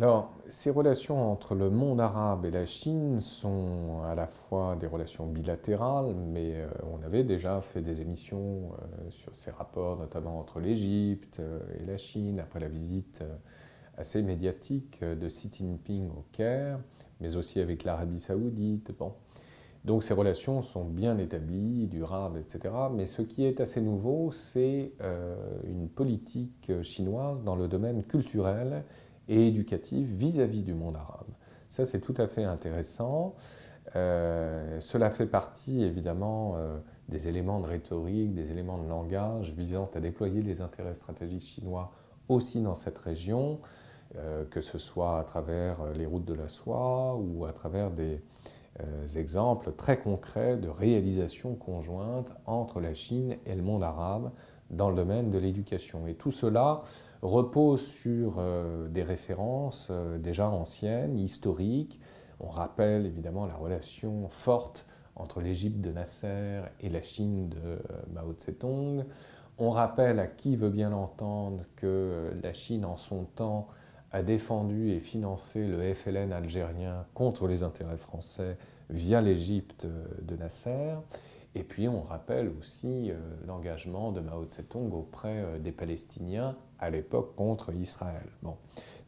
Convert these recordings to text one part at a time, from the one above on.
Alors, ces relations entre le monde arabe et la Chine sont à la fois des relations bilatérales, mais euh, on avait déjà fait des émissions euh, sur ces rapports, notamment entre l'Égypte euh, et la Chine, après la visite assez médiatique de Xi Jinping au Caire, mais aussi avec l'Arabie saoudite. Bon. Donc ces relations sont bien établies, durables, etc. Mais ce qui est assez nouveau, c'est une politique chinoise dans le domaine culturel et éducative vis-à-vis du monde arabe. Ça, c'est tout à fait intéressant. Euh, cela fait partie, évidemment, euh, des éléments de rhétorique, des éléments de langage visant à déployer les intérêts stratégiques chinois aussi dans cette région, euh, que ce soit à travers les routes de la soie ou à travers des exemples très concrets de réalisation conjointe entre la Chine et le monde arabe dans le domaine de l'éducation. Et tout cela repose sur euh, des références euh, déjà anciennes, historiques. On rappelle évidemment la relation forte entre l'Égypte de Nasser et la Chine de euh, Mao Tse-tung. On rappelle à qui veut bien l'entendre que la Chine en son temps a défendu et financé le FLN algérien contre les intérêts français via l'Égypte de Nasser. Et puis on rappelle aussi l'engagement de Mao Tse-tung auprès des Palestiniens à l'époque contre Israël. Bon.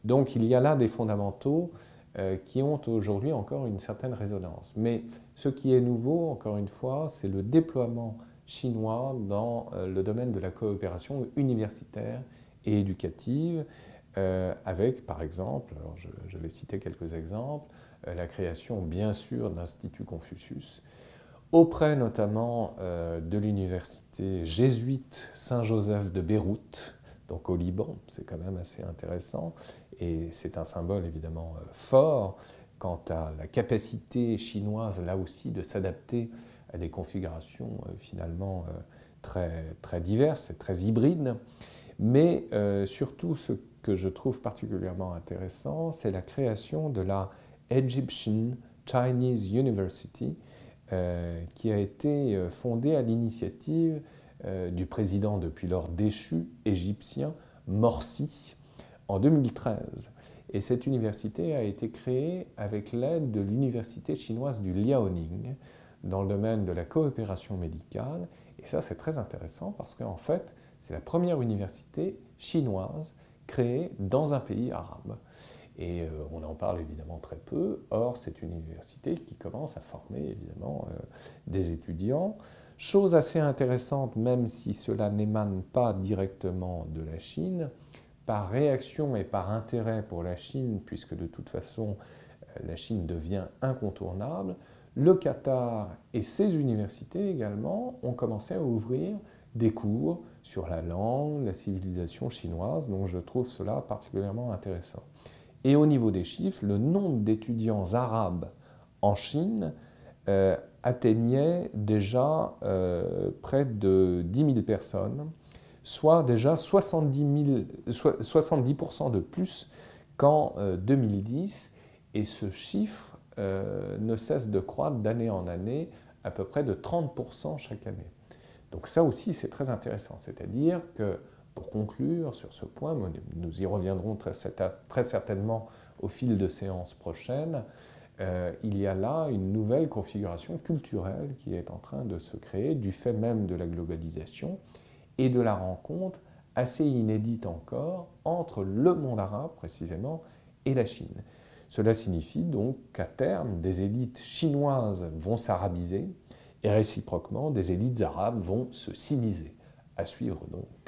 Donc il y a là des fondamentaux euh, qui ont aujourd'hui encore une certaine résonance. Mais ce qui est nouveau, encore une fois, c'est le déploiement chinois dans euh, le domaine de la coopération universitaire et éducative, euh, avec par exemple, alors je, vais citer quelques exemples, la création bien sûr d'Institut Confucius, auprès notamment de l'université jésuite Saint-Joseph de Beyrouth, donc au Liban. C'est quand même assez intéressant et c'est un symbole évidemment euh, fort quant à la capacité chinoise là aussi de s'adapter à des configurations euh, finalement euh, très, très diverses et très hybrides. Mais surtout ce que je trouve particulièrement intéressant, c'est la création de la Egyptian Chinese University, qui a été fondée à l'initiative euh, du président depuis lors déchu égyptien Morsi en 2013. Et cette université a été créée avec l'aide de l'université chinoise du Liaoning dans le domaine de la coopération médicale. Et ça, c'est très intéressant parce qu'en fait, c'est la première université chinoise créée dans un pays arabe. Et euh, on en parle évidemment très peu. Or, c'est une université qui commence à former évidemment euh, des étudiants. Chose assez intéressante, même si cela n'émane pas directement de la Chine, par réaction et par intérêt pour la Chine, puisque de toute façon euh, la Chine devient incontournable, le Qatar et ses universités également ont commencé à ouvrir des cours sur la langue, la civilisation chinoise, donc je trouve cela particulièrement intéressant. Et au niveau des chiffres, le nombre d'étudiants arabes en Chine euh, atteignait déjà euh, près de 10 000 personnes, soit déjà 70, 70 de plus qu'en 2010. Euh, Et ce chiffre ne cesse de croître d'année en année, à peu près de 30% chaque année. Donc ça aussi, c'est très intéressant. C'est-à-dire que, pour conclure sur ce point, nous y reviendrons très, certainement au fil de séances prochaines, euh, il y a là une nouvelle configuration culturelle qui est en train de se créer du fait même de la globalisation et de la rencontre assez inédite encore entre le monde arabe précisément et la Chine. Cela signifie donc qu'à terme, des élites chinoises vont s'arabiser et réciproquement, des élites arabes vont se siniser. À suivre donc.